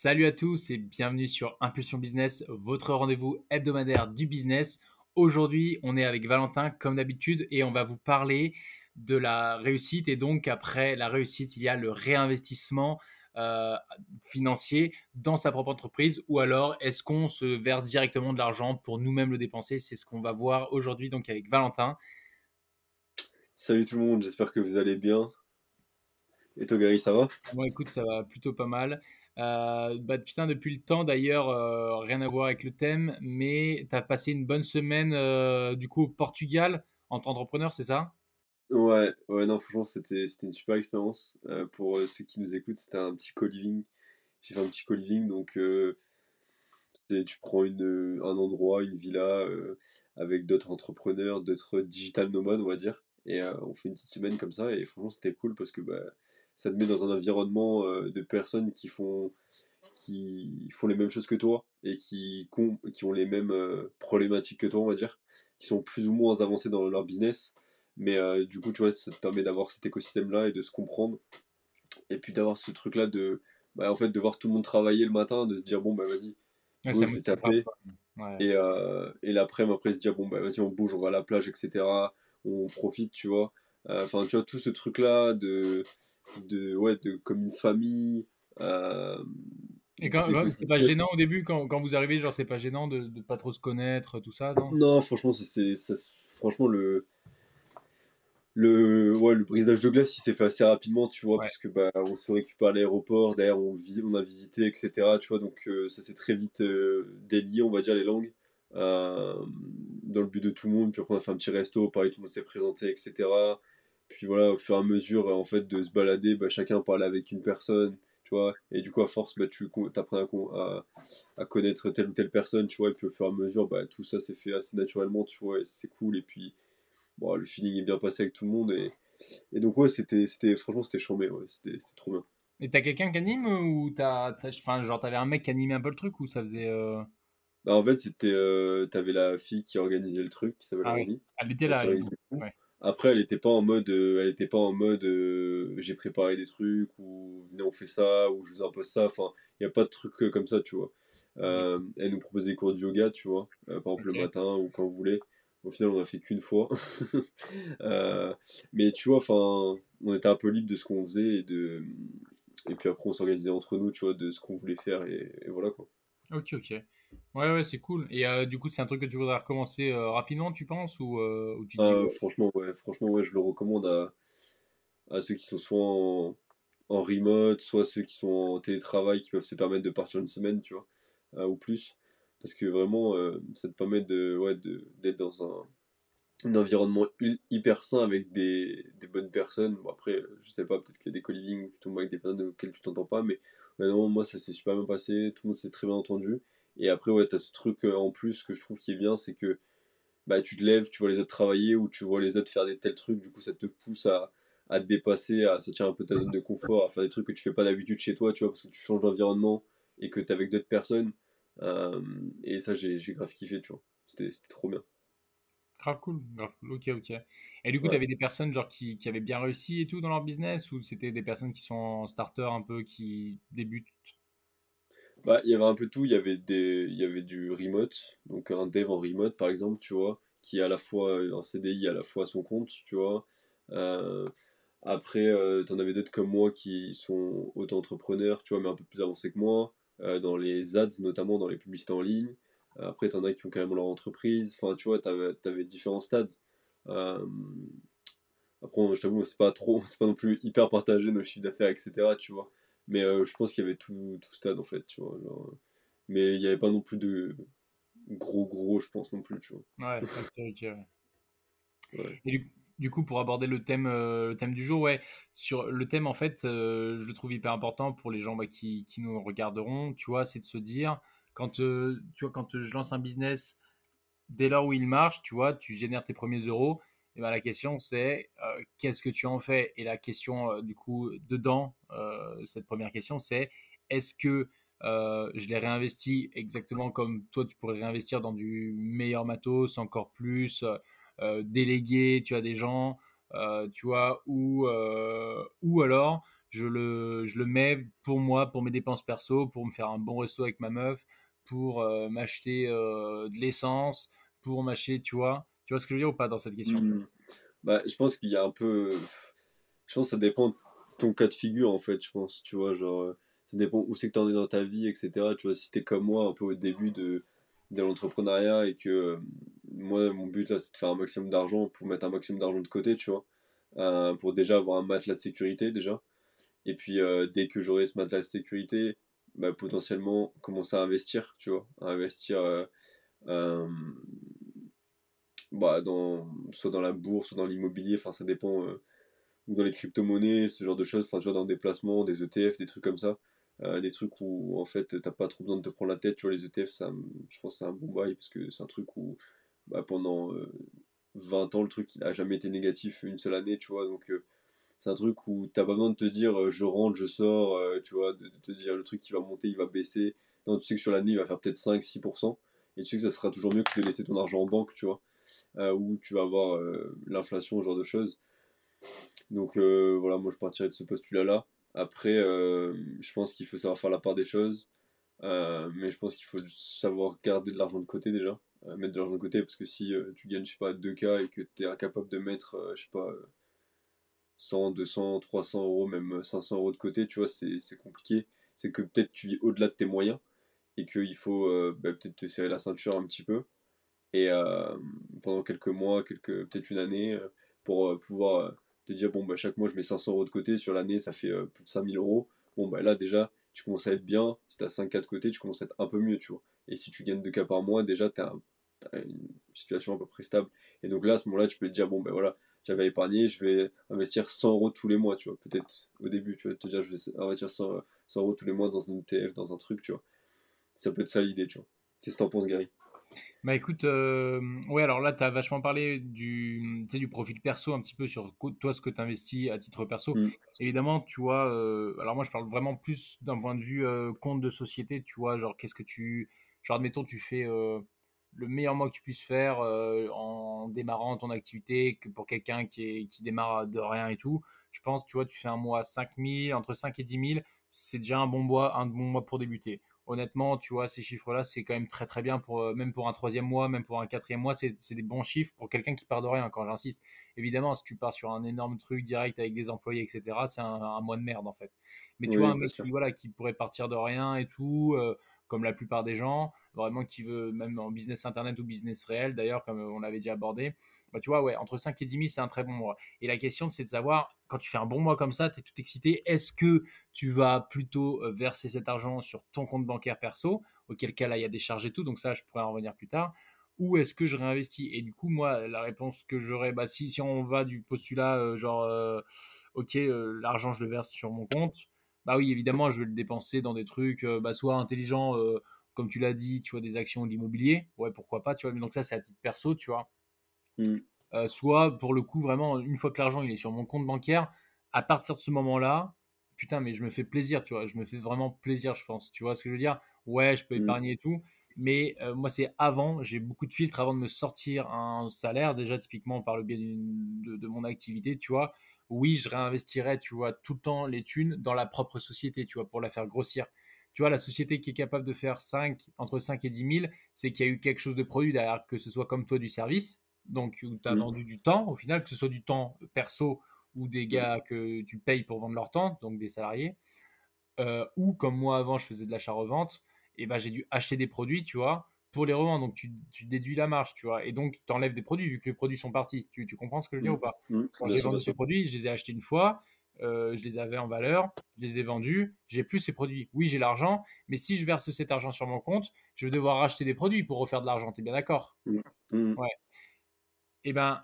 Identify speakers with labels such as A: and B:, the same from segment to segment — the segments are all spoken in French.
A: Salut à tous et bienvenue sur Impulsion Business, votre rendez-vous hebdomadaire du business. Aujourd'hui, on est avec Valentin comme d'habitude et on va vous parler de la réussite. Et donc, après la réussite, il y a le réinvestissement euh, financier dans sa propre entreprise ou alors est-ce qu'on se verse directement de l'argent pour nous-mêmes le dépenser? C'est ce qu'on va voir aujourd'hui donc avec Valentin.
B: Salut tout le monde, j'espère que vous allez bien. Et toi Gary, ça va?
A: Moi écoute, ça va plutôt pas mal. Euh, bah, putain, depuis le temps d'ailleurs, euh, rien à voir avec le thème, mais tu as passé une bonne semaine euh, du coup au Portugal en tant qu'entrepreneur, c'est ça?
B: Ouais, ouais, non, franchement, c'était une super expérience. pour ceux qui nous écoutent, c'était un petit co-living. J'ai fait un petit co-living, donc tu prends une, un endroit, une villa avec d'autres entrepreneurs, d'autres digital nomades, on va dire, et on fait une petite semaine comme ça, et franchement, c'était cool parce que bah, ça te met dans un environnement euh, de personnes qui font, qui font les mêmes choses que toi et qui, qui ont les mêmes euh, problématiques que toi, on va dire, qui sont plus ou moins avancés dans leur business. Mais euh, du coup, tu vois, ça te permet d'avoir cet écosystème-là et de se comprendre. Et puis d'avoir ce truc-là de, bah, en fait, de voir tout le monde travailler le matin, de se dire, bon, bah vas-y, je vais taper. Et, et l'après-midi, après, se dire, bon, bah vas-y, on bouge, on va à la plage, etc. On profite, tu vois. Enfin, tu vois, tout ce truc-là de de, ouais, de, comme une famille. Euh,
A: et quand, c'est pas gênant au début quand, quand, vous arrivez, genre c'est pas gênant de, de pas trop se connaître, tout ça, non?
B: Non, franchement, c'est, franchement le le ouais, le brisage de glace il s'est fait assez rapidement tu vois parce que bah on se récupère à l'aéroport derrière on, on a visité etc tu vois donc euh, ça s'est très vite euh, délié on va dire les langues. Dans le but de tout le monde puis après on a fait un petit resto pareil tout le monde s'est présenté etc puis voilà, au fur et à mesure en fait de se balader, bah, chacun parle avec une personne, tu vois. Et du coup, à force, bah, tu apprends à, à, connaître telle ou telle personne, tu vois. Et puis au fur et à mesure, bah, tout ça s'est fait assez naturellement, tu vois. Et c'est cool. Et puis, bon, le feeling est bien passé avec tout le monde. Et, et donc, ouais, c'était, c'était, franchement, c'était chambé, ouais. C'était, trop bien.
A: Et t'as quelqu'un qui anime ou t'as, enfin, genre, t'avais un mec qui animait un peu le truc ou ça faisait. Euh
B: bah, en fait, c'était, euh, t'avais la fille qui organisait le truc, qui s'appelle ah, oui.
A: Elle était là.
B: Après, elle était pas en mode, euh, elle était pas en mode, euh, j'ai préparé des trucs ou venez on fait ça ou je vous impose ça. Enfin, il y a pas de trucs euh, comme ça, tu vois. elle nous proposait des cours de yoga, tu vois, par exemple le matin ou quand vous voulez. Au final, on a fait qu'une fois. mais tu vois, enfin, on était un peu libre de ce qu'on faisait et de, et puis après on s'organisait entre nous, tu vois, de ce qu'on voulait faire et, et voilà quoi.
A: Ok, ok. Ouais, ouais, c'est cool. Et euh, du coup, c'est un truc que tu voudrais recommencer euh, rapidement, tu penses ou, euh, ou tu
B: ah, Franchement, ouais, franchement, ouais, je le recommande à, à ceux qui sont soit en, en, remote, soit ceux qui sont en télétravail, qui peuvent se permettre de partir une semaine, tu vois, ou plus. Parce que vraiment, ça te permet de, ouais, d'être dans un, un, environnement hyper sain avec des, des bonnes personnes. Bon, après, je sais pas, peut-être qu'il y a des co-living plutôt avec des personnes auxquelles tu t'entends pas, mais non, moi, ça s'est super bien passé, tout le monde s'est très bien entendu. Et après, ouais, t'as ce truc euh, en plus que je trouve qui est bien, c'est que bah, tu te lèves, tu vois les autres travailler ou tu vois les autres faire des tels trucs, du coup, ça te pousse à, à te dépasser, à sortir un peu de ta zone de confort, à faire des trucs que tu fais pas d'habitude chez toi, tu vois, parce que tu changes d'environnement et que t'es avec d'autres personnes. Euh, et ça, j'ai grave kiffé, tu vois. C'était trop bien.
A: Grave cool, grave cool, ok, ok. Et du coup, tu avais des personnes genre qui, qui, avaient bien réussi et tout dans leur business ou c'était des personnes qui sont starter un peu, qui débutent
B: bah, il y avait un peu tout. Il y avait des, il y avait du remote, donc un dev en remote par exemple, tu vois, qui est à la fois en CDI, à la fois son compte, tu vois. Euh, après, euh, tu en avais d'autres comme moi qui sont auto-entrepreneurs, tu vois, mais un peu plus avancés que moi, euh, dans les ads, notamment dans les publicités en ligne. Après, tu en as qui ont carrément leur entreprise. Enfin, tu vois, tu avais, différents stades. après, je t'avoue, c'est pas trop, c'est pas non plus hyper partagé nos chiffres d'affaires, etc., tu vois. Mais euh, je pense qu'il y avait tout, tout stade en fait, tu vois. Genre, mais il n'y avait pas non plus de gros gros, je pense non plus, tu vois.
A: Ouais, ouais. Et du, coup, pour aborder le thème, euh, le thème du jour, ouais, sur le thème en fait, euh, je le trouve hyper important pour les gens bah, qui, qui, nous regarderont, tu vois, c'est de se dire, quand, tu vois, quand je lance un business, dès lors où il marche, tu vois, tu génères tes premiers euros, et ben, la question c'est euh, qu'est-ce que tu en fais? Et la question euh, du coup dedans, euh, cette première question c'est est-ce que je l'ai réinvesti exactement comme toi tu pourrais réinvestir dans du meilleur matos, encore plus, déléguer, tu as des gens, tu vois, ou, ou alors je le, je le mets pour moi, pour mes dépenses perso, pour me faire un bon resto avec ma meuf, pour m'acheter de l'essence, pour m'acheter, tu vois. Tu vois ce que je veux dire ou pas dans cette question
B: mmh. bah, Je pense qu'il y a un peu. Je pense que ça dépend de ton cas de figure, en fait, je pense. Tu vois, genre, euh, ça dépend où c'est que tu en es dans ta vie, etc. Tu vois, si tu es comme moi, un peu au début de, de l'entrepreneuriat et que moi, mon but là, c'est de faire un maximum d'argent pour mettre un maximum d'argent de côté, tu vois. pour déjà avoir un matelas de sécurité, déjà. Et puis, dès que j'aurai ce matelas de sécurité, bah, potentiellement commencer à investir, tu vois, investir euh, euh, bah, dans, soit dans la bourse, soit dans l'immobilier, enfin ça dépend, euh, ou dans les crypto-monnaies, ce genre de choses, enfin tu vois, dans des placements, des ETF, des trucs comme ça, des trucs où en fait t'as pas trop besoin de te prendre la tête, tu vois, les ETF, ça, je pense que c'est un bon bail, parce que c'est un truc où bah, pendant 20 ans, le truc il a jamais été négatif une seule année, tu vois, donc c'est un truc où t'as pas besoin de te dire euh, je rentre, je sors, euh, tu vois, de, te dire le truc qui va monter, il va baisser. Non, tu sais que sur l'année, il va faire peut-être 5-6%. Et tu sais que ça sera toujours mieux que de laisser ton argent en banque, tu vois, euh, où tu vas avoir l'inflation, ce genre de choses. Donc voilà, moi je partirais de ce postulat-là. Après, je pense qu'il faut savoir faire la part des choses. mais je pense qu'il faut savoir garder de l'argent de côté déjà. mettre de l'argent de côté parce que si tu gagnes, je sais pas, 2K et que tu es incapable de mettre, je sais pas, 100, 200, 300 euros, même 500 euros de côté, tu vois, c'est compliqué. C'est que peut-être tu vis au-delà de tes moyens et qu'il faut euh, bah, peut-être te serrer la ceinture un petit peu. Et euh, pendant quelques mois, quelques, peut-être une année, euh, pour pouvoir te dire, bon, bah, chaque mois je mets 500 euros de côté, sur l'année ça fait plus de 5000 euros. Bon, bah là déjà, tu commences à être bien. Si tu as 5 cas de côté, tu commences à être un peu mieux, tu vois. Et si tu gagnes 2 cas par mois, déjà, tu as, une situation à peu près stable. Et donc là, à ce moment-là, tu peux te dire, bon, ben voilà, j'avais épargné, je vais investir 100 euros tous les mois, tu vois. Peut-être au début, tu vas te dire, je vais investir 100, euros tous les mois dans un ETF, dans un truc, tu vois. Ça peut être ça l'idée, tu vois. Qu'est-ce que t'en penses, Gary?
A: Bah écoute, euh, ouais, alors là, tu as vachement parlé du, du profil perso, un petit peu sur toi, ce que tu investis à titre perso. Mm. Évidemment, tu vois, euh, alors moi, je parle vraiment plus d'un point de vue euh, compte de société, tu vois, genre, qu'est-ce que tu. Genre, admettons, tu fais le meilleur mois que tu puisses faire en démarrant ton activité que pour quelqu'un qui, qui démarre de rien et tout. Je pense, tu vois, tu fais un mois 5 000, entre 5 et 10 000, c'est déjà un bon mois, un bon mois pour débuter. Honnêtement, tu vois, ces chiffres-là, c'est quand même très très bien, pour, euh, même pour un troisième mois, même pour un quatrième mois, c'est des bons chiffres pour quelqu'un qui part de rien, quand j'insiste. Évidemment, si tu pars sur un énorme truc direct avec des employés, etc., c'est un, mois de merde en fait. Mais tu vois, un mec qui, voilà, qui pourrait partir de rien et tout, euh, comme la plupart des gens, vraiment qui veut, même en business internet ou business réel, d'ailleurs, comme on l'avait déjà abordé, bah, tu vois, ouais, entre 5 et 10 000, c'est un très bon mois. Et la question, c'est de savoir, quand tu fais un bon mois comme ça, tu es tout excité, est-ce que tu vas plutôt euh, verser cet argent sur ton compte bancaire perso, auquel cas là, il y a des charges et tout, donc ça, je pourrais en revenir plus tard, ou est-ce que je réinvestis? Et du coup, moi, la réponse que j'aurais, bah, si, si on va du postulat, euh, genre, euh, ok, l'argent, je le verse sur mon compte, bah oui, évidemment, je vais le dépenser dans des trucs bah, soit intelligents, comme tu l'as dit, tu vois, des actions d'immobilier, ouais, pourquoi pas, tu vois, donc ça, c'est à titre perso, tu vois. Mmh. Euh, soit, pour le coup, vraiment, une fois que l'argent, il est sur mon compte bancaire, à partir de ce moment-là, putain, mais je me fais plaisir, tu vois, je me fais vraiment plaisir, je pense, tu vois ce que je veux dire? Ouais, je peux mmh. épargner et tout, mais euh, moi, c'est avant, j'ai beaucoup de filtres avant de me sortir un salaire, déjà, typiquement, par le biais de, de, mon activité, tu vois. Oui, je réinvestirais, tu vois, tout le temps les thunes dans la propre société, tu vois, pour la faire grossir tu vois, la société qui est capable de faire 5, entre 5 et 10 000, c'est qu'il y a eu quelque chose de produit derrière, que ce soit comme toi du service, donc où tu as vendu du temps, au final, que ce soit du temps perso ou des gars que tu payes pour vendre leur temps, donc des salariés, euh, ou comme moi avant, je faisais de l'achat-revente, et ben j'ai dû acheter des produits, tu vois, pour les revendre. Donc tu, déduis la marge, tu vois, et donc tu enlèves des produits vu que les produits sont partis. Tu, comprends ce que je veux dire ou pas? Quand j'ai vendu ces produits, je les ai achetés une fois, euh, je les avais en valeur, je les ai vendus, j'ai plus ces produits. Oui, j'ai l'argent, mais si je verse cet argent sur mon compte, je vais devoir racheter des produits pour refaire de l'argent. Tu es bien d'accord? Mmh. Mmh. Ouais. Et eh ben,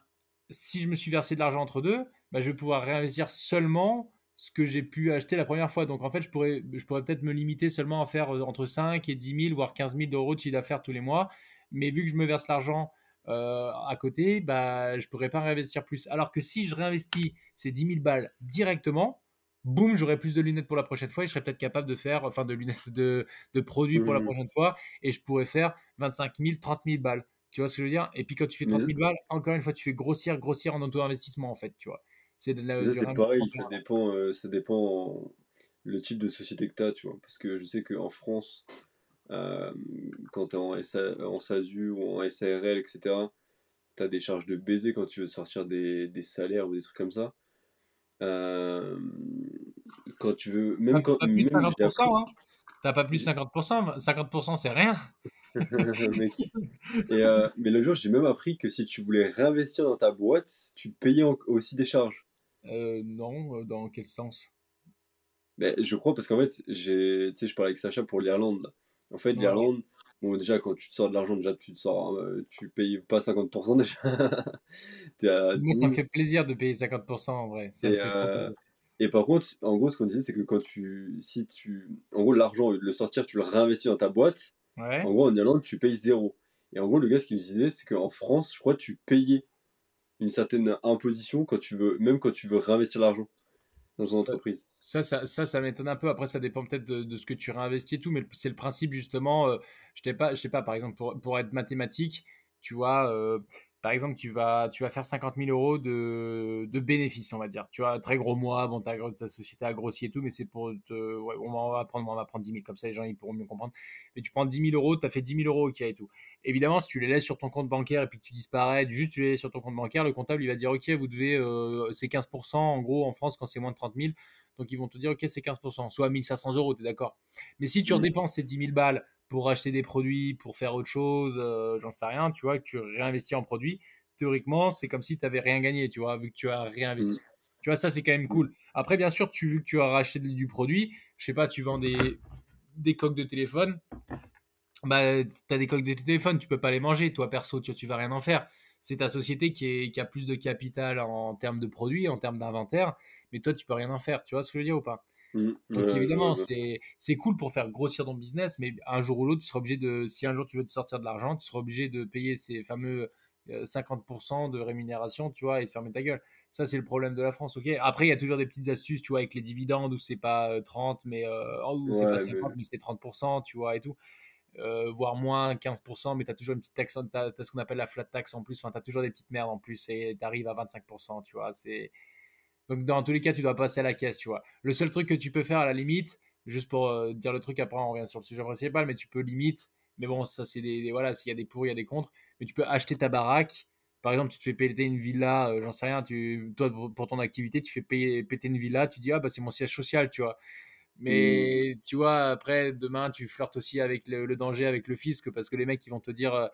A: si je me suis versé de l'argent entre deux, ben, je vais pouvoir réinvestir seulement ce que j'ai pu acheter la première fois. Donc en fait, je pourrais, je pourrais peut-être me limiter seulement à faire euh, entre 5 et 10 000, voire 15 000 euros de chiffre d'affaires tous les mois. Mais vu que je me verse l'argent euh, à côté, bah, je pourrais pas réinvestir plus. Alors que si je réinvestis ces 10 000 balles directement, boum, j'aurai plus de lunettes pour la prochaine fois et je serais peut-être capable de faire, enfin de lunettes de, de produits pour la mmh. prochaine fois et je pourrais faire 25 000, 30 000 balles. Tu vois ce que je veux dire? Et puis quand tu fais 30 000 balles, encore une fois, tu fais grossir, grossir en auto-investissement en fait, tu vois. C'est
B: pareil, ça dépend, euh, ça dépend le type de société que tu as, tu vois. Parce que je sais qu'en France, euh, quand tu es en, en SASU ou en SARL, etc., tu as des charges de baiser quand tu veux sortir des, des salaires ou des trucs comme ça. Euh, quand tu veux. Même quand.
A: Pas plus de 50%, hein. T'as pas plus de 50%, 50% c'est rien.
B: Et euh, mais le jour, j'ai même appris que si tu voulais réinvestir dans ta boîte, tu payais aussi des charges.
A: Euh, non, euh, dans quel sens?
B: Ben, Je crois parce qu'en fait, j'ai, je parlais avec Sacha pour l'Irlande. En fait, l'Irlande, bon, déjà, quand tu te sors de l'argent, déjà, tu te sors, hein, tu payes pas 50%
A: déjà. Moi, ça me fait plaisir de payer 50% en vrai.
B: et, et, par contre, en gros, ce qu'on disait, c'est que quand tu, si tu, en gros, l'argent, le sortir, tu le réinvestis dans ta boîte. En gros, en Irlande, tu payes zéro. Et en gros, le gars, ce qu'il me disait, c'est qu'en France, je crois, tu payais une certaine imposition quand tu veux, même quand tu veux réinvestir l'argent dans une entreprise.
A: Ça, ça, ça, m'étonne un peu. Après, ça dépend peut-être de, ce que tu réinvestis et tout, mais c'est le principe justement. Euh, je sais pas, je sais pas. Par exemple, pour, pour être mathématique, tu vois, euh, par exemple, tu vas, tu vas faire 50 000 euros de, de bénéfices, on va dire. Tu vois, très gros mois, bon, ta, ta société a grossi et tout, mais c'est pour te. Ouais, on, va prendre, on va prendre 10 000, comme ça les gens ils pourront mieux comprendre. Mais tu prends 10 000 euros, tu as fait 10 000 euros, ok et tout. Évidemment, si tu les laisses sur ton compte bancaire et puis que tu disparais, juste tu les laisses sur ton compte bancaire, le comptable il va dire, ok, vous devez, euh, c'est 15% en gros en France quand c'est moins de 30 000. Donc ils vont te dire, ok, c'est 15%, soit 1500 euros, tu es d'accord. Mais si tu mmh. redépenses ces 10 000 balles pour acheter des produits, pour faire autre chose, euh, j'en sais rien, tu vois, que tu réinvestis en produits, théoriquement, c'est comme si tu n'avais rien gagné, tu vois, vu que tu as réinvesti. Mm. Tu vois, ça, c'est quand même cool. Après, bien sûr, tu, vu que tu as racheté du produit, je sais pas, tu vends des, des coques de téléphone, bah, tu as des coques de téléphone, tu peux pas les manger, toi, perso, tu, tu vas rien en faire. C'est ta société qui, est, qui a plus de capital en termes de produits, en termes d'inventaire, mais toi, tu peux rien en faire. Tu vois ce que je veux dire ou pas? Mm. Donc évidemment, c'est cool pour faire grossir ton business, mais un jour ou l'autre, tu seras obligé de, si un jour tu veux te sortir de l'argent, tu seras obligé de payer ces fameux 50% de rémunération, tu vois, et de fermer ta gueule. Ça, c'est le problème de la France, ok? Après, il y a toujours des petites astuces, tu vois, avec les dividendes où c'est pas 30, mais, euh, c'est pas 50, mais, c'est 30%, tu vois, et tout. Euh, voire moins 15%, mais tu as toujours une petite taxe, tu as, ce qu'on appelle la flat tax en plus, enfin, tu as toujours des petites merdes en plus, et tu arrives à 25%, tu vois, c'est... Donc, dans tous les cas, tu dois passer à la caisse, tu vois. Le seul truc que tu peux faire à la limite, juste pour euh, dire le truc, après on revient sur le sujet principal, mais tu peux limite, mais bon, ça c'est des, voilà, s'il y a des pour, il y a des contre, mais tu peux acheter ta baraque. Par exemple, tu te fais péter une villa, euh, j'en sais rien, tu, toi pour ton activité, tu fais payer, péter une villa, tu dis ah bah c'est mon siège social, tu vois. Mais mmh. tu vois, après, demain, tu flirtes aussi avec le, danger, avec le fisc, parce que les mecs, ils vont te dire euh,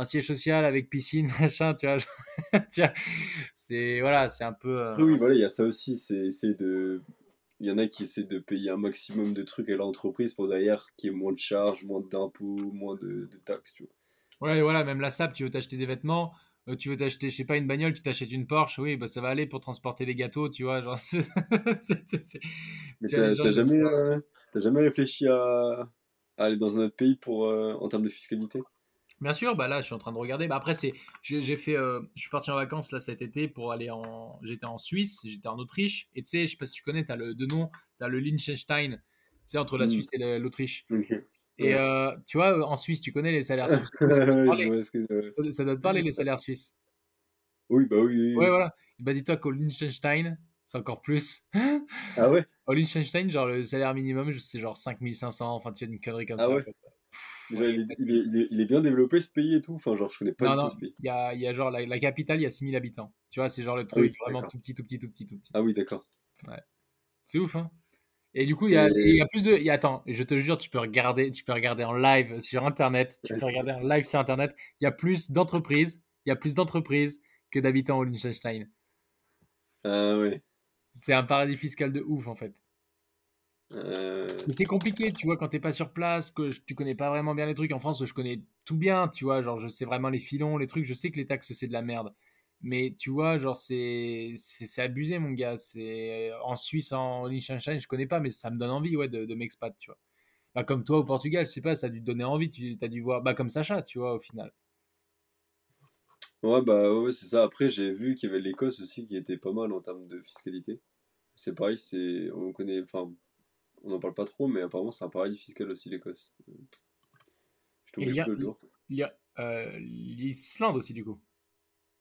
A: un siège social avec piscine, machin, tu vois. c'est voilà, c'est un peu.
B: Euh, oui, voilà, il y a ça aussi, c'est de. Il y en a qui essaient de payer un maximum de trucs à l'entreprise pour derrière qu'il y ait moins de charges, moins d'impôts, moins de, de taxes, tu vois.
A: Ouais, voilà, même la SAP, tu veux t'acheter des vêtements, euh, tu veux t'acheter, je sais pas, une bagnole, tu t'achètes une Porsche, oui, bah ça va aller pour transporter des gâteaux, tu vois. Genre,
B: Mais t'as jamais, euh, jamais réfléchi à, aller dans un autre pays pour, euh, en termes de fiscalité?
A: Bien sûr, bah là, je suis en train de regarder. Bah après, c'est, j'ai fait, je suis parti en vacances là cet été pour aller en, j'étais en Suisse, j'étais en Autriche, et tu sais, je sais pas si tu connais, tu as le de nom, tu as le Liechtenstein, tu sais, entre la hmm. Suisse et l'Autriche. Et euh, tu vois, en Suisse, tu connais les salaires suisses. Ça doit te parler, les salaires suisses.
B: Oui, bah oui. oui.
A: Ouais, voilà. Bah dis-toi qu'au Liechtenstein, c'est encore plus.
B: Ah ouais?
A: Au Liechtenstein, genre le salaire minimum, c'est genre 5500, enfin tu as une connerie comme ah
B: ça. Ouais? Il, est, il, est, bien développé ce pays et tout. Enfin, genre, je connais pas
A: non, du non, tout ce pays. Il y a, il y a genre la, la, capitale, il y a 6000 habitants. Tu vois, c'est genre le ah truc vraiment tout petit, tout petit, tout petit, tout petit.
B: Ah oui, d'accord.
A: Ouais. C'est ouf, hein. Et du coup, il y, a, il y a plus de. Il y a, attends, je te jure, tu peux regarder, tu peux regarder en live sur Internet. Tu peux regarder en live sur Internet. Il y a plus d'entreprises. Il y a plus d'entreprises que d'habitants au Liechtenstein.
B: Ah oui.
A: C'est un paradis fiscal de ouf en fait. Euh... C'est compliqué, tu vois, quand t'es pas sur place, que tu connais pas vraiment bien les trucs. En France, je connais tout bien, tu vois, genre je sais vraiment les filons, les trucs. Je sais que les taxes c'est de la merde. Mais tu vois, genre, c'est, c'est, abusé, mon gars. C'est, en Suisse, en Liechtenstein, je connais pas, mais ça me donne envie, ouais, de, de m'expat, tu vois. Bah, comme toi au Portugal, je sais pas, ça a dû te donner envie. Tu as dû voir, bah, comme Sacha, tu vois, au final.
B: Ouais, bah, ouais, c'est ça. Après, j'ai vu qu'il y avait l'Écosse aussi qui était pas mal en termes de fiscalité. C'est pareil, c'est, on connaît, enfin, on n'en parle pas trop, mais apparemment, c'est un paradis fiscal aussi, l'Écosse.
A: Je te le jour. Il y a euh, l'Islande aussi, du coup.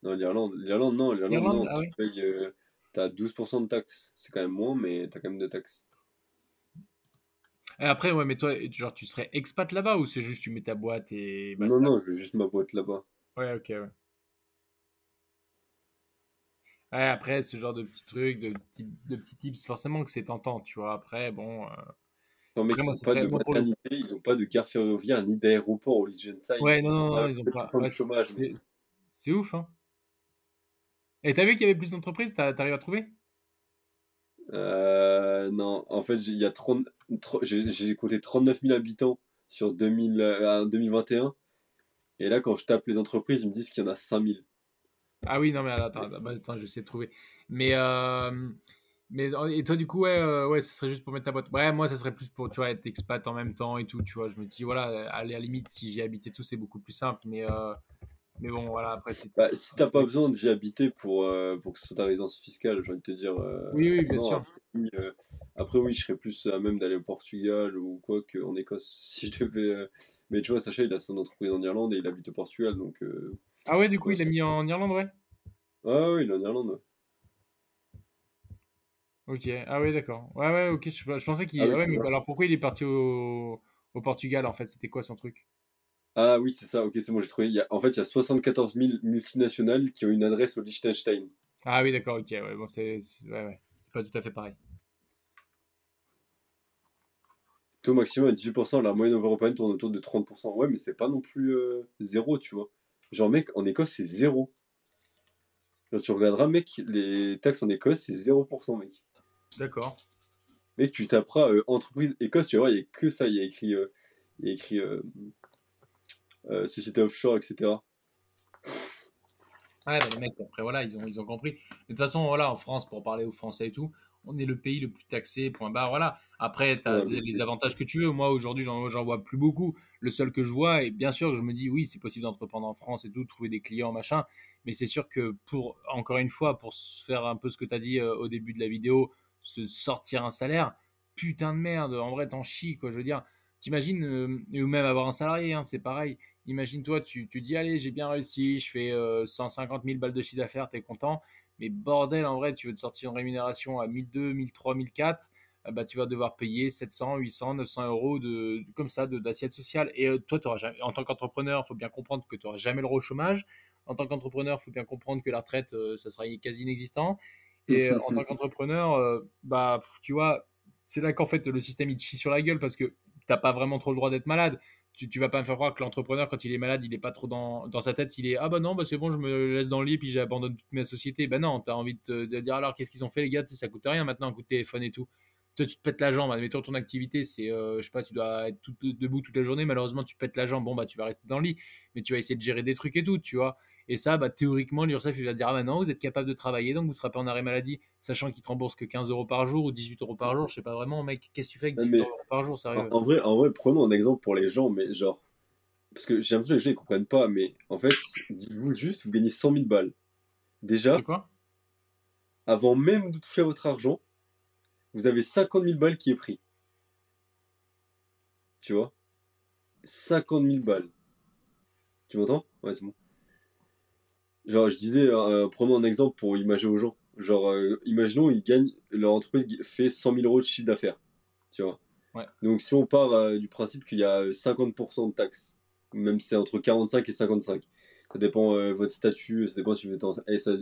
B: Non, l'Irlande. L'Irlande, non. L'Irlande, non. Ah tu, payes, euh, t'as 12% de taxes. C'est quand même moins, mais t'as quand même de taxes.
A: Et après, ouais, mais toi, genre, tu serais expat là-bas ou c'est juste tu mets ta boîte et
B: Non, non, je veux juste ma boîte là-bas.
A: Ouais, ok, ouais. Ouais, après, ce genre de petits trucs, de petits, de petits tips, forcément que c'est tentant, tu vois. Après, bon. Euh...
B: Non, mais ils n'ont pas de maternité, ils n'ont pas de gare ferroviaire ni d'aéroport au Liechtenstein.
A: Ouais, non, non, non, ils n'ont pas. Ouais, chômage, c'est ouf, hein. Et t'as vu qu'il y avait plus d'entreprises? T'arrives à trouver?
B: Euh, Non, en fait, il y a 30, j'ai compté 39 000 habitants sur 2000, 2021. Euh, et là, quand je tape les entreprises, ils me disent qu'il y en a 5000.
A: Ah oui, non, mais attends, bah, attends, je sais trouver. Mais, euh, mais et toi, du coup, ouais, euh, ouais, ça serait juste pour mettre ta boîte. Ouais, moi, ça serait plus pour, tu vois, être expat en même temps et tout, tu vois. Je me dis, voilà, à la limite, si j'ai habité tout, c'est beaucoup plus simple. Mais, euh, mais bon, voilà, après, c'est.
B: Bah, si t'as pas besoin d'y habiter pour, pour que ce soit ta résidence fiscale, j'ai envie de te dire.
A: oui, oui, bien sûr.
B: Après, après, oui, je serais plus à même d'aller au Portugal ou quoi qu'en Écosse si je devais. Mais tu vois, Sacha, il a son entreprise en Irlande et il habite au Portugal, donc.
A: Ah ouais, du coup, il est mis en Irlande, ouais
B: Ah oui, il est en Irlande.
A: Ok, ah ouais, d'accord. Ouais, ouais, ok, je, pensais qu'il. Ah ouais, mais alors pourquoi il est parti au, au Portugal, en fait? C'était quoi son truc?
B: Ah oui, c'est ça, ok, c'est bon, j'ai trouvé. Il y a... En fait, il y a 74 000 multinationales qui ont une adresse au Liechtenstein.
A: Ah oui, d'accord, ok, ouais, bon, c'est ouais, ouais. pas tout à fait pareil.
B: Taux maximum à 18%, la moyenne européenne tourne autour de 30%. Ouais, mais c'est pas non plus euh, zéro, tu vois. Genre, mec, en Écosse, c'est zéro. Genre, tu regarderas, mec, les taxes en Écosse, c'est 0%, mec.
A: D'accord.
B: Mec, tu taperas euh, entreprise Écosse, tu vois, il n'y a que ça. Il y a écrit, euh, il y a écrit euh, société offshore, etc.
A: Ouais, mais les mecs, après, voilà, ils ont, ils ont compris. De toute façon, voilà, en France, pour parler aux Français et tout, on est le pays le plus taxé, point barre, voilà. Après, tu as les avantages que tu veux. Moi, aujourd'hui, j'en vois plus beaucoup. Le seul que je vois, et bien sûr, je me dis, oui, c'est possible d'entreprendre en France et tout, trouver des clients, machin. Mais c'est sûr que pour, encore une fois, pour faire un peu ce que tu as dit euh, au début de la vidéo, se sortir un salaire, putain de merde, en vrai, t'en chies, quoi. Je veux dire, t'imagines, euh, ou même avoir un salarié, hein, c'est pareil. Imagine-toi, tu, tu dis, allez, j'ai bien réussi, je fais 150 euh, 000 balles de chiffre d'affaires, t'es content. Mais bordel, en vrai, tu veux te sortir une rémunération à 1200, 1300, 1004, bah, tu vas devoir payer 700, 800, 900 euros de, comme ça d'assiette sociale. Et euh, toi, auras en tant qu'entrepreneur, il faut bien comprendre que tu n'auras jamais le au chômage. En tant qu'entrepreneur, il faut bien comprendre que la retraite, euh, ça sera quasi inexistant. Et euh, en tant qu'entrepreneur, bah, tu vois, c'est là qu'en fait, le système, il te chie sur la gueule parce que tu n'as pas vraiment trop le droit d'être malade tu, tu vas pas me faire croire que l'entrepreneur, quand il est malade, il est pas trop dans, dans sa tête, il est ah bah non, bah c'est bon, je me laisse dans le lit puis j'abandonne toute ma société. Ben non, tu as envie de, dire alors qu'est-ce qu'ils ont fait les gars, ça coûte rien maintenant un coup de téléphone et tout. Toi, tu te pètes la jambe, admettons ton activité, c'est, euh, je sais pas, tu dois être tout, debout toute la journée, malheureusement tu pètes la jambe, bon bah tu vas rester dans le lit, mais tu vas essayer de gérer des trucs et tout, tu vois. Et ça, bah, théoriquement, l'URSSAF il va dire Ah, bah non, vous êtes capable de travailler, donc vous ne serez pas en arrêt maladie, sachant qu'il te rembourse que 15 euros par jour ou 18 euros par jour. Je sais pas vraiment, mec, qu'est-ce que tu fais avec 18 euros par jour ça
B: en, vrai, en vrai, prenons un exemple pour les gens, mais genre, parce que j'ai l'impression que les gens ne comprennent pas, mais en fait, dites-vous juste, vous gagnez 100 000 balles. Déjà,
A: quoi?
B: avant même de toucher à votre argent, vous avez 50 000 balles qui est pris. Tu vois? 50 000 balles. Tu m'entends? Ouais, c'est bon. Genre, je disais, euh, prenons un exemple pour imaginer aux gens. Genre, euh, imaginons, ils gagnent, leur entreprise fait 100 000 euros de chiffre d'affaires. Tu vois
A: ouais.
B: Donc, si on part euh, du principe qu'il y a 50% de taxes, même si c'est entre 45 et 55. Ça dépend de votre statut, ça dépend si vous êtes en,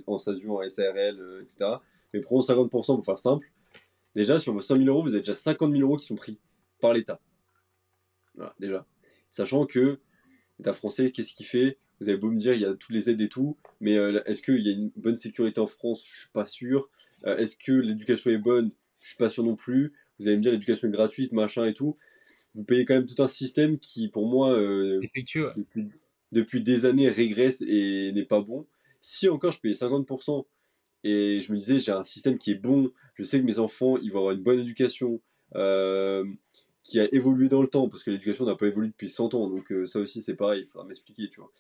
B: en SASU, en SARL, etc. Mais prenons 50% pour faire simple. Déjà, sur vos 100 000 euros, vous avez déjà 50 000 euros qui sont pris par l'État. Voilà, déjà. Sachant que l'État français, qu'est-ce qu'il fait? Vous avez beau me dire, il y a toutes les aides et tout, mais est-ce qu'il y a une bonne sécurité en France? Je suis pas sûr. est-ce que l'éducation est bonne? Je suis pas sûr non plus. Vous allez me dire, l'éducation est gratuite, machin et tout vous payez quand même tout un système qui, pour moi, euh, depuis, des années, régresse et n'est pas bon. Si encore je payais 50% et je me disais, j'ai un système qui est bon, je sais que mes enfants, ils vont avoir une bonne éducation, euh, qui a évolué dans le temps, parce que l'éducation n'a pas évolué depuis 100 ans, donc euh, ça aussi c'est pareil, il faudra m'expliquer, tu vois.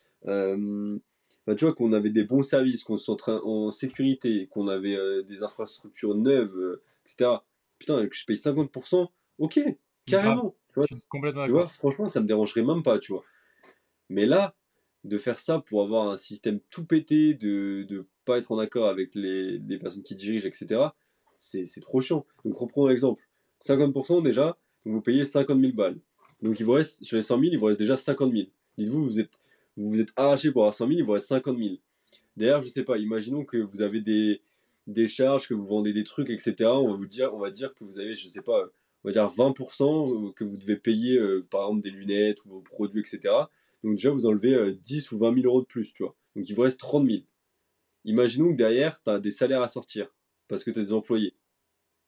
B: Bah, tu vois, qu'on avait des bons services, qu'on se sentait en sécurité, qu'on avait des infrastructures neuves, etc. Putain, que je paye 50%, ok, carrément. Tu vois, franchement, ça me dérangerait même pas, tu vois. Mais là, de faire ça pour avoir un système tout pété de, pas être en accord avec les, les personnes qui dirigent, etc., c'est trop chiant. Donc, reprenons l'exemple. 50% déjà, vous payez 50 000 balles. Donc, il vous reste, sur les 100 000, il vous reste déjà 50 000. Dites-vous, vous vous êtes arraché pour avoir 100 000, il vous reste 50 000. D'ailleurs, je sais pas, imaginons que vous avez des, charges, que vous vendez des trucs, etc. On va vous dire, que vous avez, je sais pas, on va dire 20% que vous devez payer, euh, par exemple, des lunettes ou vos produits, etc. Donc déjà, vous enlevez 10 euh, ou 20 000 euros de plus, tu vois. Donc il vous reste 30 000. Imaginons que derrière, tu as des salaires à sortir parce que tu as des employés.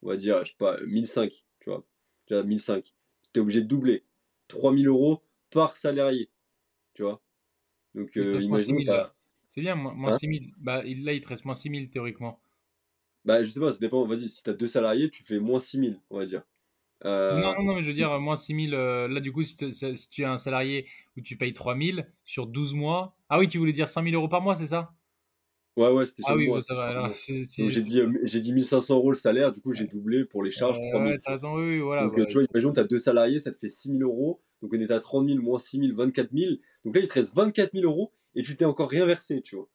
B: On va dire, je sais pas, 1005, tu vois. Déjà 1005. Tu es obligé de doubler. 3000 euros par salarié, tu vois? Donc euh,
A: C'est bien, moins, 6 000. Hein bah, là, il te reste moins 6 000 théoriquement.
B: Bah, je sais pas, ça dépend. Vas-y, si tu as deux salariés, tu fais moins 6 000, on va dire.
A: Euh, non, non, non, mais je veux dire, moins 6 000. Euh, là, du coup, si, tu as un salarié où tu payes 3 000 sur 12 mois. Ah oui, tu voulais dire 100 000 euros par mois, c'est ça?
B: Ouais, ouais, c'était sur ah, oui, mois. ça va, j'ai dit, euh, j'ai dit 1500 euros le salaire, du coup, j'ai doublé pour les charges 3 000. Ouais, t'as raison, oui, voilà. Donc, tu vois, imaginons, tu as deux salariés, ça te fait 6 000 euros. Donc, on est à 30 000, moins 6 000, 24 000. Donc là, il te reste 24 000 euros et tu t'es encore rien versé, tu vois.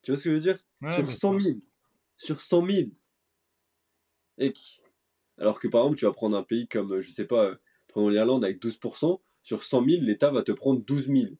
B: Tu vois ce que je veux dire? Sur 100 000. Sur 100 000. Et alors que par exemple, tu vas prendre un pays comme, je sais pas, prenons l'Irlande avec 12%, sur 100 000, l'État va te prendre 12 000.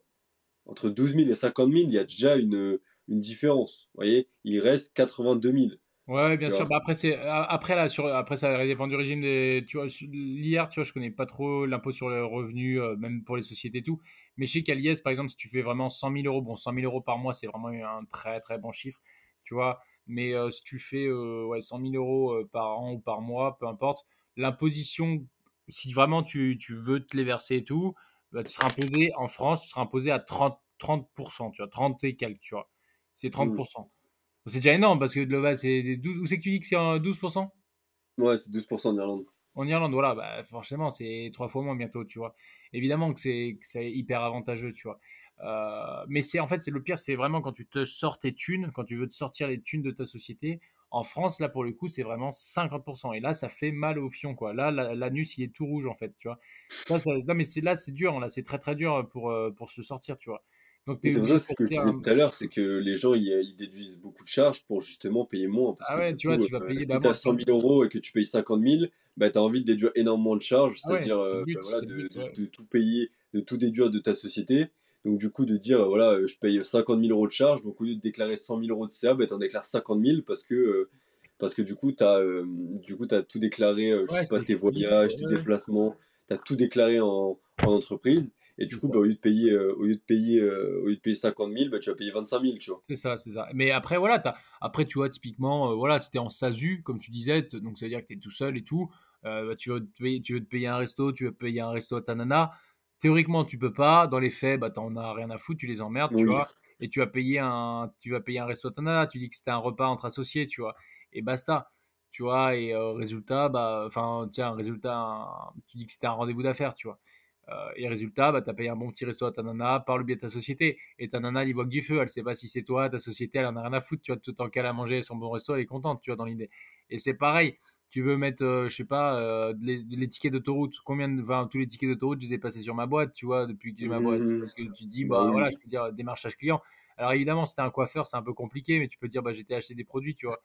B: Entre 12 000 et 50 000, il y a déjà une, une différence. Vous voyez, il reste 82 000.
A: Ouais, bien sûr. Bah, après, c'est après là, sur après ça dépend du régime des. Tu vois, l'IR, tu vois, je connais pas trop l'impôt sur le revenu, euh, même pour les sociétés et tout. Mais je sais qu'à l'IS, par exemple, si tu fais vraiment 100 000 euros, bon, 100 000 euros par mois, c'est vraiment un très très bon chiffre, tu vois. Mais euh, si tu fais euh, ouais, 100 000 euros euh, par an ou par mois, peu importe, l'imposition, si vraiment tu, tu, veux te les verser et tout, bah, tu seras imposé en France, tu seras imposé à 30, 30%, tu vois, 30 et quelques, tu vois. C'est 30%. Mmh. C'est déjà énorme parce que le c'est 12. Où c'est que tu dis que c'est 12%
B: Ouais, c'est 12% en Irlande.
A: En Irlande, voilà, bah, forcément, c'est trois fois moins bientôt, tu vois. Évidemment que c'est hyper avantageux, tu vois. Euh, mais c'est en fait, c'est le pire, c'est vraiment quand tu te sors tes thunes, quand tu veux te sortir les thunes de ta société. En France, là, pour le coup, c'est vraiment 50%. Et là, ça fait mal au fion, quoi. Là, l'anus, il est tout rouge, en fait, tu vois. Là, ça, mais c'est là, c'est dur, là, c'est très, très dur pour, euh, pour se sortir, tu vois.
B: C'est pour ça ce que je disais tout à l'heure, c'est que les gens, ils, déduisent beaucoup de charges pour justement payer moins. Parce ah que ouais, tu vois, tu vas euh, payer Si tu as 100 000 euros et que tu payes 50 000, bah, tu as envie de déduire énormément de charges, ah c'est-à-dire bah, de, tout payer, de tout déduire de ta société. Donc, du coup, de dire, voilà, euh, je paye 50 000 euros de charge, donc au lieu de déclarer 100 000 euros de CA, bah, tu en déclares 50 000 parce que, euh, parce que du coup, tu as, euh, as tout déclaré, je sais pas, tes voyages, tes déplacements, tu as tout déclaré en, en entreprise. Et du coup, bah, au lieu de payer, au lieu de payer, au lieu de payer 50 000, bah, tu vas payer 25 000, tu vois.
A: C'est ça, c'est ça. Mais après, voilà, as, après, tu vois, typiquement, voilà, c'était en SASU, comme tu disais, donc ça veut dire que tu es tout seul et tout. Bah, tu, veux te payer, tu veux te payer un resto, tu veux payer un resto à ta nana théoriquement, tu peux pas. Dans les faits, bah, t'en as rien à foutre, tu les emmerdes, tu vois. Et tu vas payer un, tu vas payer un resto à tu dis que c'était un repas entre associés, tu vois. Et basta, tu vois. Et euh, résultat, bah, enfin, tiens, résultat, tu dis que c'était un rendez-vous d'affaires, tu vois. Euh, et résultat, bah, tu as payé un bon petit resto à ta nana par le biais de ta société. Et ta nana, elle y voit que du feu. Elle sait pas si c'est toi, ta société, elle en a rien à foutre. Tu vois, tout tant qu'elle a mangé son bon resto, elle est contente, tu vois, dans l'idée. Et c'est pareil tu veux mettre, euh, je sais pas, euh, les, tickets d'autoroute. Combien de, enfin, tous les tickets d'autoroute, je les ai passés sur ma boîte, tu vois, depuis que j'ai ma boîte. Mmh. Parce que tu dis, bah, bah voilà, je peux dire démarchage client. Alors évidemment, si t'es un coiffeur, c'est un peu compliqué, mais tu peux dire, bah, j'étais acheté des produits, tu vois.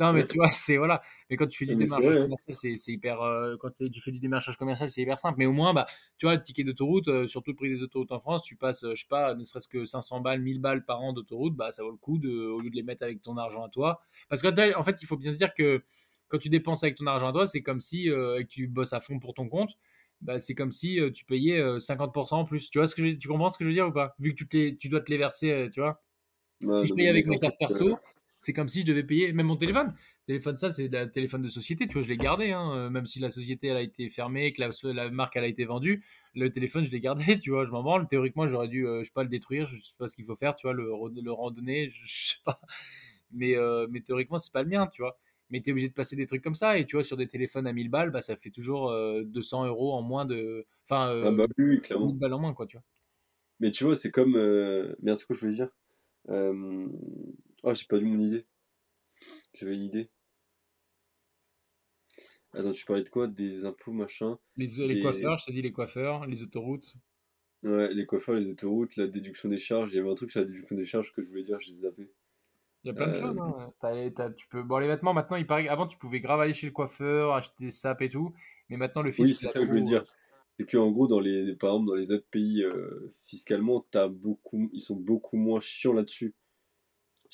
A: Non, mais tu vois, c'est voilà. Mais quand tu fais du démarchage commercial, c'est hyper. Euh, quand tu fais du démarchage commercial, c'est hyper simple. Mais au moins, bah, tu vois, le ticket d'autoroute, surtout le prix des autoroutes en France, tu passes, je sais pas, ne serait-ce que 500 balles, 1000 balles par an d'autoroute, bah, ça vaut le coup de, au lieu de les mettre avec ton argent à toi. Parce qu'en fait, il faut bien se dire que quand tu dépenses avec ton argent à toi, c'est comme si euh, tu bosses à fond pour ton compte. Bah, c'est comme si euh, tu payais 50% euh, en plus. Tu vois ce que je, tu comprends ce que je veux dire ou pas? Vu que tu, tu dois te les verser, tu vois? si je paye avec mes cartes perso, c'est comme si je devais payer même mon téléphone. Téléphone, ça, c'est le téléphone de société. Tu vois, je l'ai gardé, hein, même si la société elle a été fermée, que la, marque elle a été vendue. Le téléphone, je l'ai gardé. Tu vois, je m'en branle. Théoriquement, j'aurais dû, je sais pas, le détruire. Je sais pas ce qu'il faut faire. Tu vois, le, le randonner, je sais pas. Mais, mais théoriquement, c'est pas le mien. Tu vois mais tu es obligé de passer des trucs comme ça. Et tu vois, sur des téléphones à 1000 balles, bah, ça fait toujours 200 euh, euros en moins de. Enfin, euh, ah bah oui, clairement. 1000 balles en moins, quoi, tu vois.
B: Mais tu vois, c'est comme. Euh... Merde, c'est quoi je voulais dire? Euh... Oh, j'ai pas lu mon idée. J'avais une idée. Attends, tu parlais de quoi? Des impôts, machin?
A: Les, les coiffeurs, je t'ai dit les coiffeurs, les autoroutes.
B: Ouais, les coiffeurs, les autoroutes, la déduction des charges. Il y avait un truc sur la déduction des charges que je voulais dire, j'ai zappé.
A: Il y a plein de choses. Hein. tu peux... Bon, les vêtements, maintenant, il paraît avant, tu pouvais grave aller chez le coiffeur, acheter des sapes et tout. Mais maintenant, le
B: fisc. Oui, c'est ça que je veux dire. C'est qu'en gros, dans les, par exemple, dans les autres pays euh, fiscalement, as beaucoup, ils sont beaucoup moins chiants là-dessus.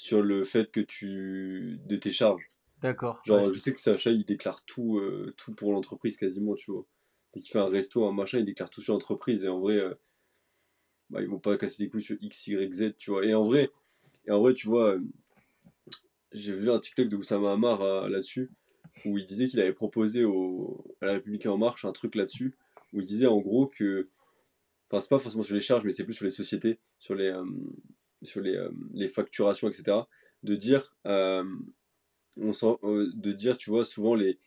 B: Sur le fait que tu. de tes charges.
A: D'accord.
B: Genre, je sais que Sacha, il déclare tout, euh, tout pour l'entreprise quasiment, tu vois. Dès qu'il fait un resto, un machin, il déclare tout sur l'entreprise. Et en vrai, euh, bah, ils vont pas casser les couilles sur X, Y, Z, tu vois. Et en vrai, et en vrai tu vois, j'ai vu un TikTok de Oussama Hamar euh, là-dessus, où il disait qu'il avait proposé au, à la République En Marche un truc là-dessus, où il disait en gros que. Enfin, c'est pas forcément sur les charges, mais c'est plus sur les sociétés, sur les, euh, sur les, euh, les, facturations, etc. De dire, on sent, de dire, tu vois, souvent les,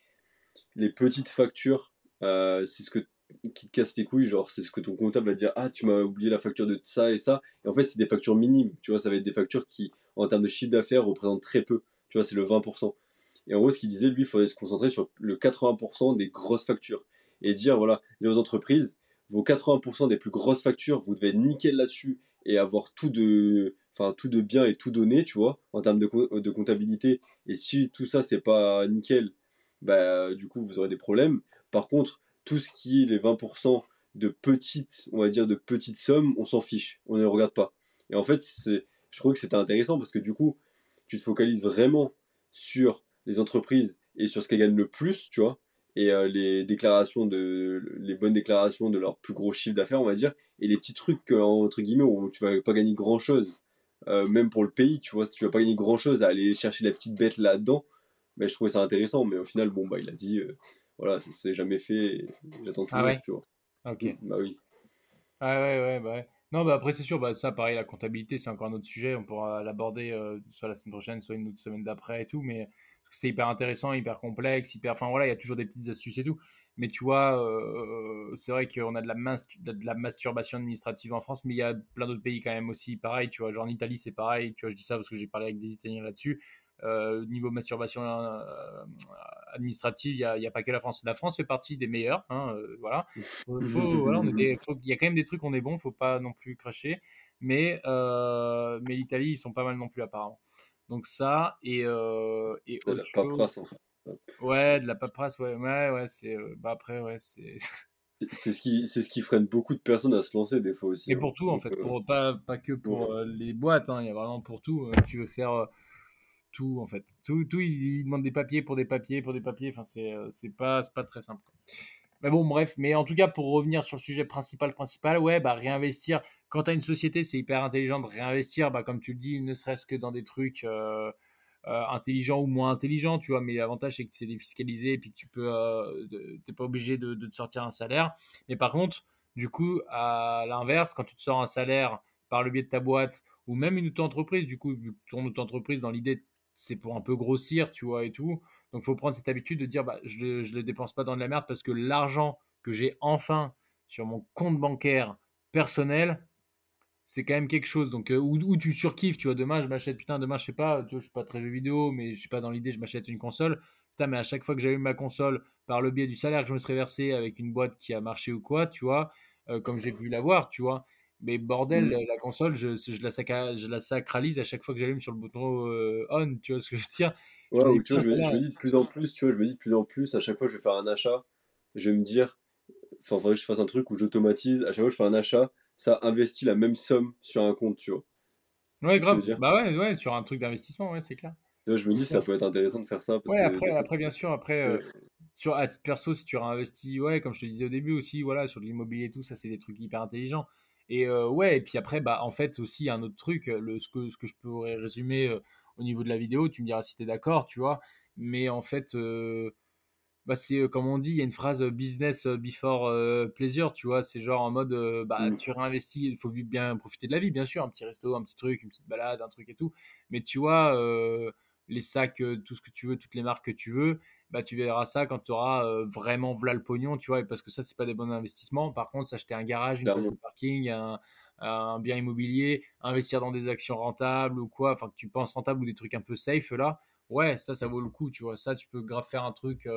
B: les petites factures, c'est ce que qui te casse les couilles, genre c'est ce que ton comptable va dire ah tu m'as oublié la facture de ça et ça et en fait c'est des factures minimes, tu vois ça va être des factures qui en termes de chiffre d'affaires représentent très peu, tu vois c'est le 20%. Et en gros ce qu'il disait lui il faudrait se concentrer sur le 80% des grosses factures et dire voilà les entreprises vos 80% des plus grosses factures vous devez nickel là-dessus et avoir tout de enfin tout de bien et tout donné tu vois en termes de, de comptabilité. Et si tout ça c'est pas nickel bah du coup vous aurez des problèmes. Par contre tout ce qui est les 20% de petites, on va dire, de petites sommes, on s'en fiche, on ne regarde pas. Et en fait, c'est, je trouve que c'était intéressant parce que du coup, tu te focalises vraiment sur les entreprises et sur ce qu'elles gagnent le plus, tu vois, et euh, les déclarations de, les bonnes déclarations de leur plus gros chiffre d'affaires, on va dire, et les petits trucs entre guillemets où tu vas pas gagner grand chose, euh, même pour le pays, tu vois, tu vas pas gagner grand chose à aller chercher la petite bête là-dedans. Mais je trouvais ça intéressant, mais au final, bon bah il a dit. Euh, voilà, ça s'est jamais fait. J'attends tout
A: ah
B: tu vois.
A: Ok.
B: Bah oui.
A: Ah ouais, ouais, bah ouais. Non, bah après, c'est sûr, bah, ça, pareil, la comptabilité, c'est encore un autre sujet. On pourra l'aborder soit la semaine prochaine, soit une autre semaine d'après et tout. Mais c'est hyper intéressant, hyper complexe, hyper. Enfin voilà, il y a toujours des petites astuces et tout. Mais tu vois, euh, c'est vrai qu'on a de la, de la masturbation administrative en France, mais il y a plein d'autres pays quand même aussi pareil. Tu vois, genre en Italie, c'est pareil. Tu vois, je dis ça parce que j'ai parlé avec des Italiens là-dessus. Euh, niveau masturbation euh, administrative, il n'y a, pas que la France. La France fait partie des meilleurs. Hein, euh, voilà. il y a quand même des trucs, on est bon, faut pas non plus cracher. Mais, mais l'Italie, ils sont pas mal non plus apparemment. Donc ça, et, et
B: de la paperasse en fait.
A: Ouais, de la paperasse, ouais, ouais, ouais, c'est, bah après, ouais, c'est.
B: c'est ce qui c'est ce qui freine beaucoup de personnes à se lancer des fois aussi.
A: Et pour hein. tout en fait, pour, pas, pas que pour les boîtes, hein, il y a vraiment pour tout. tu veux faire tout en fait. Tout, tout il, demande des papiers pour des papiers pour des papiers. Enfin, c'est euh, c'est pas, pas très simple. Mais bon, bref. Mais en tout cas, pour revenir sur le sujet principal, principal, ouais, bah réinvestir. Quand tu as une société, c'est hyper intelligent de réinvestir, bah, comme tu le dis, ne serait-ce que dans des trucs euh, euh, intelligents ou moins intelligents, tu vois. Mais l'avantage, c'est que c'est défiscalisé et puis tu peux, t'es pas obligé de, te sortir un salaire. Mais par contre, du coup, à l'inverse, quand tu te sors un salaire par le biais de ta boîte ou même une auto-entreprise, du coup, vu que ton auto-entreprise, dans l'idée, c'est pour un peu grossir, tu vois, et tout. Donc, il faut prendre cette habitude de dire, bah, je ne le, dépense pas dans de la merde parce que l'argent que j'ai enfin sur mon compte bancaire personnel, c'est quand même quelque chose. Donc, euh, où, tu surkiffes, tu vois, demain, je m'achète, putain, demain, je sais pas, tu vois, je suis pas très jeu vidéo, mais je suis pas dans l'idée, je m'achète une console. Putain, mais à chaque fois que j'allume ma console par le biais du salaire que je me serais versé avec une boîte qui a marché ou quoi, tu vois, euh, comme j'ai pu l'avoir, tu vois, mais bordel, mm. la console, je, je, la je, la sacralise à chaque fois que j'allume sur le bouton euh, on, tu vois ce que je veux dire
B: Ouais, tu vois, je, me, dis de plus en plus, tu vois, je me dis de plus en plus, à chaque fois que je vais faire un achat, je vais me dire, enfin, il faudrait que je fasse un truc où j'automatise, à chaque fois que je fais un achat, ça investit la même somme sur un compte, tu vois.
A: Ouais, grave. Bah ouais, ouais, sur un truc d'investissement, ouais, c'est clair.
B: je me dis, ça peut être intéressant de faire ça.
A: ouais, après, après, bien sûr, après, euh, sur, à titre perso, si tu réinvestis, ouais, comme je te disais au début aussi, voilà, sur l'immobilier et tout, ça, c'est des trucs hyper intelligents. Et ouais, et puis après, bah, en fait, aussi, un autre truc, le, ce, que, ce que je pourrais résumer au niveau de la vidéo, tu me diras si tu es d'accord, tu vois, mais en fait, bah, c'est comme on dit, il y a une phrase business before pleasure, tu vois, c'est genre en mode, bah, mmh. tu réinvestis, il faut bien profiter de la vie, bien sûr, un petit resto, un petit truc, une petite balade, un truc et tout, mais tu vois, les sacs, tout ce que tu veux, toutes les marques que tu veux, bah, tu verras ça quand tu auras euh, vraiment v'là le pognon, tu vois, parce que ça, c'est pas des bons investissements. Par contre, s'acheter un garage, une place de parking, un, bien immobilier, investir dans des actions rentables ou quoi, enfin que tu penses rentable ou des trucs un peu safe là, ouais, ça, ça vaut le coup, tu vois. Ça, tu peux grave faire un truc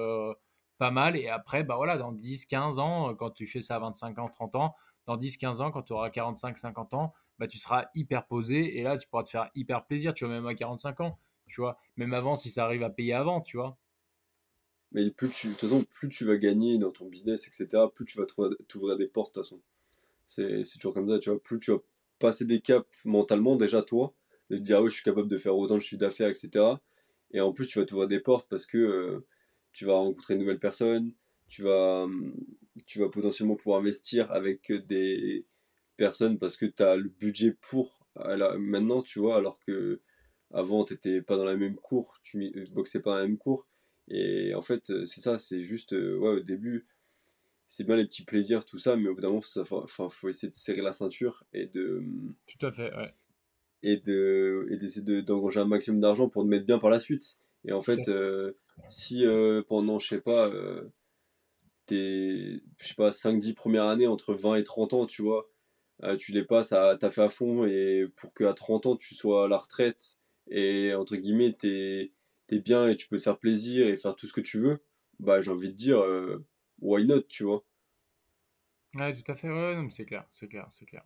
A: pas mal. Et après, bah voilà, dans 10, 15 ans, quand tu fais ça à 25 ans, 30 ans, dans 10-15 ans, quand tu auras 45-50 ans, bah, tu seras hyper posé et là, tu pourras te faire hyper plaisir, tu vois, même à 45 ans, tu vois. Même avant, si ça arrive à payer avant, tu vois.
B: Mais plus tu, de toute façon, plus tu vas gagner dans ton business, etc., plus tu vas t'ouvrir des portes, de toute façon. C'est toujours comme ça, tu vois. Plus tu vas passer des caps mentalement, déjà, toi, de te dire, ah oui, je suis capable de faire autant de chiffre d'affaires, etc. Et en plus, tu vas t'ouvrir des portes parce que euh, tu vas rencontrer de nouvelles personnes, tu vas, tu vas potentiellement pouvoir investir avec des personnes parce que tu as le budget pour maintenant, tu vois, alors que avant, tu n'étais pas dans la même cour, tu boxais pas dans la même cour. Et en fait, c'est ça, c'est juste, euh, ouais, au début, c'est bien les petits plaisirs, tout ça, mais au bout d'un moment, il faut essayer de serrer la ceinture et de.
A: Tout à fait, ouais.
B: Et de et d'essayer d'engranger un maximum d'argent pour te mettre bien par la suite. Et en fait, euh, si euh, pendant, je sais pas, tes je sais pas, 5-10 premières années, entre 20 et 30 ans, tu vois, tu les passes à t'as fait à fond et pour qu'à 30 ans, tu sois à la retraite et entre guillemets, t'es es bien et tu peux te faire plaisir et faire tout ce que tu veux, bah j'ai envie de dire, euh, why not, tu vois.
A: Ouais, tout à fait, ouais, c'est clair, c'est clair, c'est clair.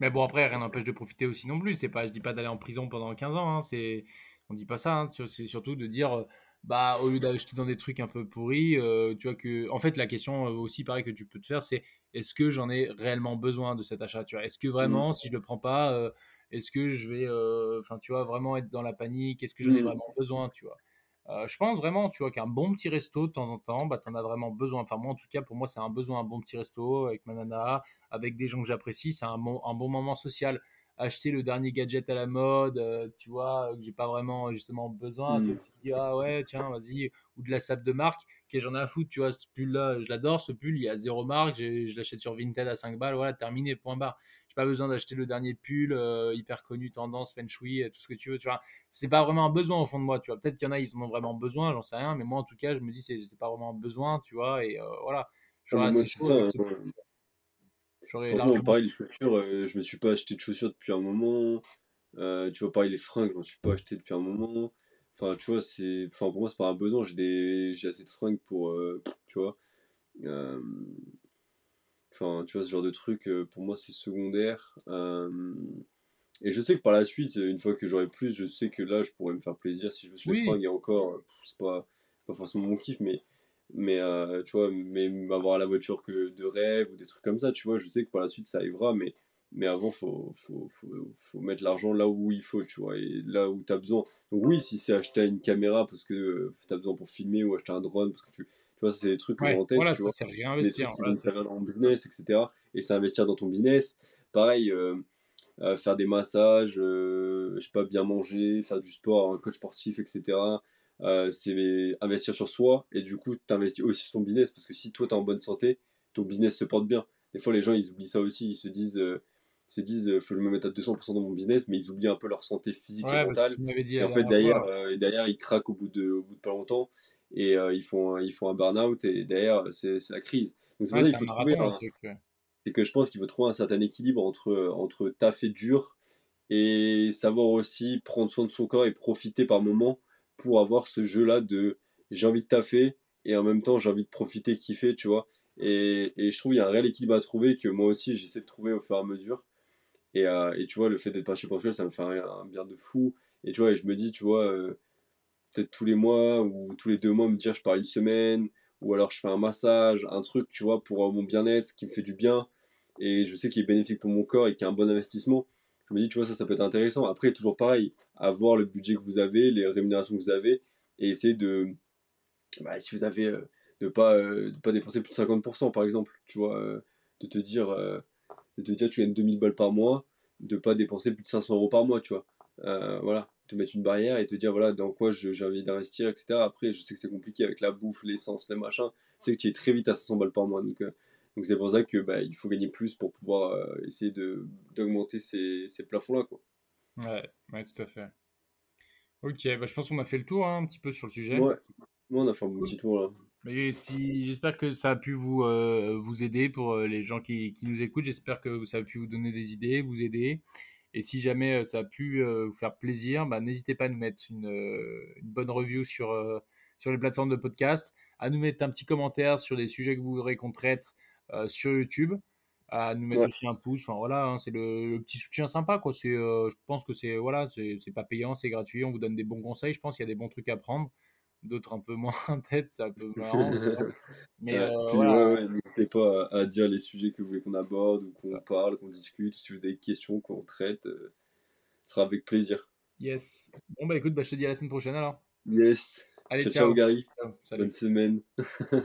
A: Mais bon, après, rien n'empêche de profiter aussi non plus. C'est pas, je dis pas d'aller en prison pendant 15 ans, hein, c'est, on dit pas ça, hein, c'est surtout de dire, bah, au lieu d'acheter dans des trucs un peu pourris, euh, tu vois que, en fait, la question euh, aussi, pareil, que tu peux te faire, c'est est-ce que j'en ai réellement besoin de cet achat, tu vois? Est-ce que vraiment, mmh. si je le prends pas, est-ce que je vais, euh, enfin, tu vois, vraiment être dans la panique? Est-ce que j'en ai mmh. vraiment besoin, tu vois? Euh, je pense vraiment, tu vois, qu'un bon petit resto de temps en temps, bah, tu en as vraiment besoin. Enfin, moi, en tout cas, pour moi, c'est un besoin, un bon petit resto avec ma nana, avec des gens que j'apprécie. C'est un bon, un bon moment social. Acheter le dernier gadget à la mode, euh, tu vois, que j'ai pas vraiment justement besoin. Tu, mmh. dis, ah ouais, tiens, vas-y. Ou de la sable de marque, que j'en ai à foutre, tu vois, ce pull-là, je l'adore, ce pull, il y a zéro marque, je l'achète sur Vinted à 5 balles, voilà, terminé, point barre j'ai pas besoin d'acheter le dernier pull euh, hyper connu, tendance, feng shui, tout ce que tu veux. Tu vois, c'est pas vraiment un besoin au fond de moi. Tu vois, peut-être qu'il y en a, ils en ont vraiment besoin, j'en sais rien. Mais moi, en tout cas, je me dis, c'est, c'est pas vraiment un besoin, tu vois. Et euh, voilà.
B: moi, c'est ça. Hein. Franchement, pareil, les chaussures, euh, je me suis pas acheté de chaussures depuis un moment. tu vois, pareil, les fringues, je m'en suis pas acheté depuis un moment. Enfin, tu vois, c'est, enfin, pour moi, c'est pas un besoin. J'ai des, j'ai assez de fringues pour, tu vois. Enfin, tu vois, ce genre de truc, euh, pour moi, c'est secondaire. Euh, et je sais que par la suite, une fois que j'aurai plus, je sais que là, je pourrais me faire plaisir si je me suis oui. Et encore, euh, c'est pas, pas forcément mon kiff, mais, mais tu vois, mais avoir la voiture que de rêve ou des trucs comme ça, tu vois, je sais que par la suite, ça arrivera, mais, mais avant, faut, faut, faut, faut mettre l'argent là où il faut, tu vois, et là où tu as besoin. Donc, oui, si c'est acheter une caméra parce que tu as besoin pour filmer ou acheter un drone parce que tu tu vois, c'est des trucs que j'ai en tête.
A: Voilà,
B: tu vois,
A: c'est réinvestir.
B: Des trucs qui servir dans ton business, etc. Et c'est investir dans ton business. Pareil, euh, euh, faire des massages, euh, je sais pas, bien manger, faire du sport, un coach sportif, etc. c'est investir sur soi et du coup, tu investis aussi sur ton business parce que si toi, tu es en bonne santé, ton business se porte bien. Des fois, les gens, ils oublient ça aussi. Ils se disent, se disent faut que je me mette à 200% dans mon business, mais ils oublient un peu leur santé physique et mentale. et en fait, derrière, derrière, ils craquent au bout de, au bout de pas longtemps et euh, ils, font, ils font un burn-out et derrière, c'est la crise. Donc c'est pour ça qu'il faut trouver un, c'est que je pense qu'il faut trouver un certain équilibre entre, entre taf et dur et savoir aussi prendre soin de son corps et profiter par moment pour avoir ce jeu-là de j'ai envie de taffer et en même temps j'ai envie de profiter, kiffer, tu vois. Et, et je trouve qu'il y a un réel équilibre à trouver que moi aussi j'essaie de trouver au fur et à mesure. Et, euh, et tu vois, le fait d'être passionné professionnel, ça me fait un, bien de fou. Et tu vois, et je me dis, tu vois, euh, peut-être tous les mois ou tous les deux mois me dire je pars une semaine ou alors je fais un massage, un truc, tu vois, pour mon bien-être, qui me fait du bien et je sais qu'il est bénéfique pour mon corps et qu'il y a un bon investissement. Je me dis, tu vois, ça, ça peut être intéressant. Après, toujours pareil, avoir le budget que vous avez, les rémunérations que vous avez et essayer de, bah, si vous avez, euh, pas, euh, de pas dépenser plus de 50% par exemple, tu vois, euh, de te dire, de te dire, tu gagnes 2000 balles par mois, de pas dépenser plus de 500 euros par mois, tu vois. voilà, te mettre une barrière et te dire voilà dans quoi j'ai envie d'investir, etc. Après, je sais que c'est compliqué avec la bouffe, l'essence, les machins. C'est que tu es très vite à 500 balles par mois. Donc, euh, donc c'est pour ça que bah, il faut gagner plus pour pouvoir euh, essayer d'augmenter ces, ces plafonds-là. Quoi.
A: Ouais, ouais, tout à fait. Ok, bah, je pense qu'on a fait le tour hein, un petit peu sur le sujet.
B: Ouais, on a fait un petit tour là.
A: Si, j'espère que ça a pu vous, euh, vous aider pour les gens qui, qui nous écoutent. J'espère que ça a pu vous donner des idées, vous aider. Et si jamais ça a pu vous faire plaisir, bah, n'hésitez pas à nous mettre une, une bonne review sur, sur les plateformes de podcast, à nous mettre un petit commentaire sur les sujets que vous voudrez qu'on traite sur YouTube, à nous mettre aussi un pouce. Enfin voilà, hein, c'est le, petit soutien sympa quoi. C'est, je pense que c'est voilà, c'est pas payant, c'est gratuit. On vous donne des bons conseils. Je pense qu'il y a des bons trucs à prendre d'autres un peu moins en tête, c'est un peu marrant.
B: Mais euh, n'hésitez pas à, dire les sujets que vous voulez qu'on aborde, ou qu'on parle, qu'on discute, ou si vous avez des questions qu'on traite, euh, ce sera avec plaisir.
A: Yes. Bon bah écoute, bah, je te dis à la semaine prochaine alors.
B: Yes. Allez, ciao, ciao, Gary. Bonne semaine.